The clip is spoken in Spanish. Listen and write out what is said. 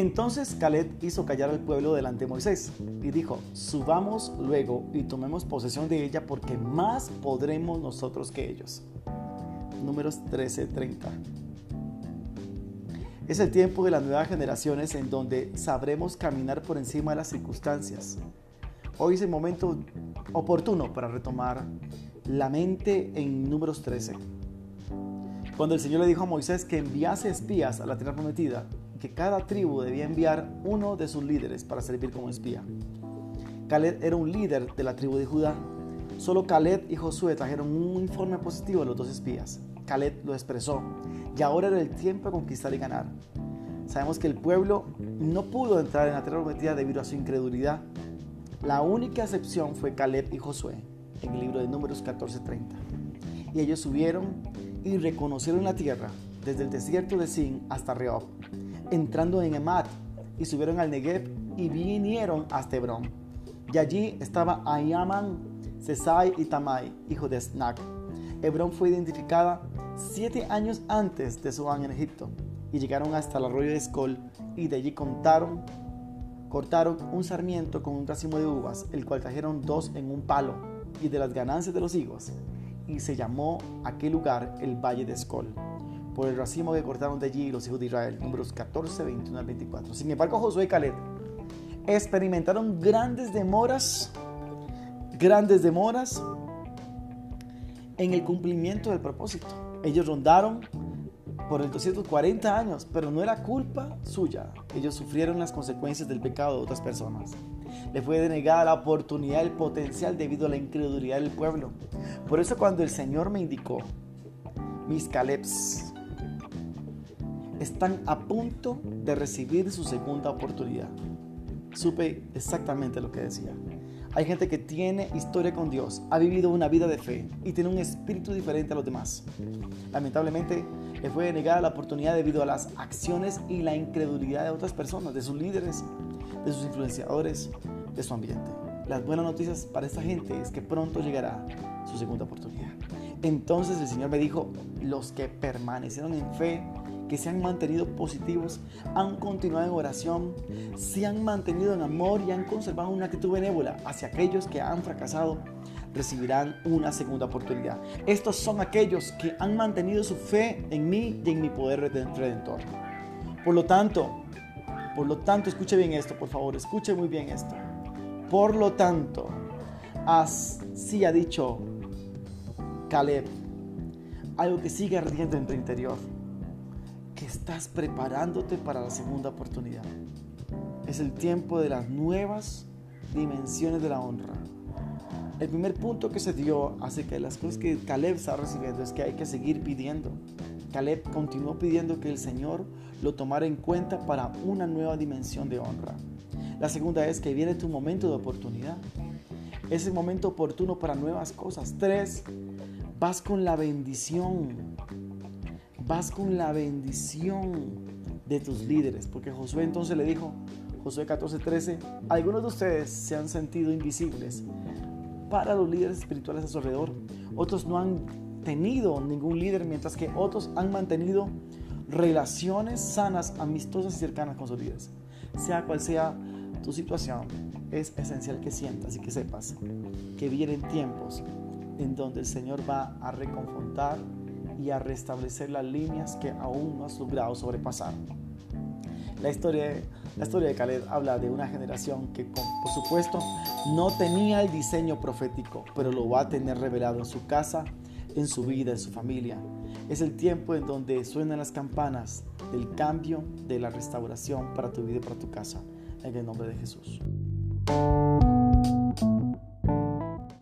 Entonces Caleb hizo callar al pueblo delante de Moisés y dijo, subamos luego y tomemos posesión de ella porque más podremos nosotros que ellos. Números 13:30. Es el tiempo de las nuevas generaciones en donde sabremos caminar por encima de las circunstancias. Hoy es el momento oportuno para retomar la mente en números 13. Cuando el Señor le dijo a Moisés que enviase espías a la tierra prometida, que cada tribu debía enviar uno de sus líderes para servir como espía. Caleb era un líder de la tribu de Judá. Solo Caleb y Josué trajeron un informe positivo de los dos espías. Caleb lo expresó y ahora era el tiempo de conquistar y ganar. Sabemos que el pueblo no pudo entrar en la tierra prometida debido a su incredulidad. La única excepción fue Caleb y Josué en el libro de Números 14:30. Y ellos subieron y reconocieron la tierra desde el desierto de Sin hasta Rehob entrando en Emat, y subieron al Negev y vinieron hasta Hebrón. Y allí estaba Ayaman, Sesai y Tamai, hijo de Snack. Hebrón fue identificada siete años antes de su en Egipto y llegaron hasta el arroyo de Escol y de allí contaron, cortaron un sarmiento con un racimo de uvas, el cual trajeron dos en un palo y de las ganancias de los higos y se llamó aquel lugar el Valle de Escol por el racimo que cortaron de allí los hijos de Israel. Números 14, 21 al 24. Sin embargo, Josué y Caleb experimentaron grandes demoras, grandes demoras en el cumplimiento del propósito. Ellos rondaron por el 240 años, pero no era culpa suya. Ellos sufrieron las consecuencias del pecado de otras personas. Le fue denegada la oportunidad, el potencial debido a la incredulidad del pueblo. Por eso cuando el Señor me indicó, mis Calebs, están a punto de recibir su segunda oportunidad. Supe exactamente lo que decía. Hay gente que tiene historia con Dios, ha vivido una vida de fe y tiene un espíritu diferente a los demás. Lamentablemente, le fue negada la oportunidad debido a las acciones y la incredulidad de otras personas, de sus líderes, de sus influenciadores, de su ambiente. Las buenas noticias para esta gente es que pronto llegará su segunda oportunidad. Entonces el Señor me dijo, los que permanecieron en fe que se han mantenido positivos, han continuado en oración, se han mantenido en amor y han conservado una actitud benévola hacia aquellos que han fracasado, recibirán una segunda oportunidad. Estos son aquellos que han mantenido su fe en mí y en mi poder redentor. Por lo tanto, por lo tanto, escuche bien esto, por favor, escuche muy bien esto. Por lo tanto, así ha dicho Caleb, algo que sigue ardiendo en tu interior estás preparándote para la segunda oportunidad. Es el tiempo de las nuevas dimensiones de la honra. El primer punto que se dio acerca de las cosas que Caleb está recibiendo es que hay que seguir pidiendo. Caleb continuó pidiendo que el Señor lo tomara en cuenta para una nueva dimensión de honra. La segunda es que viene tu momento de oportunidad. Es el momento oportuno para nuevas cosas. Tres, vas con la bendición vas con la bendición de tus líderes. Porque Josué entonces le dijo, Josué 14:13, algunos de ustedes se han sentido invisibles para los líderes espirituales a su alrededor. Otros no han tenido ningún líder, mientras que otros han mantenido relaciones sanas, amistosas y cercanas con sus líderes. Sea cual sea tu situación, es esencial que sientas y que sepas que vienen tiempos en donde el Señor va a reconfortar y a restablecer las líneas que aún no has logrado sobrepasar. La historia, la historia de Caleb habla de una generación que, por supuesto, no tenía el diseño profético, pero lo va a tener revelado en su casa, en su vida, en su familia. Es el tiempo en donde suenan las campanas del cambio, de la restauración para tu vida y para tu casa. En el nombre de Jesús.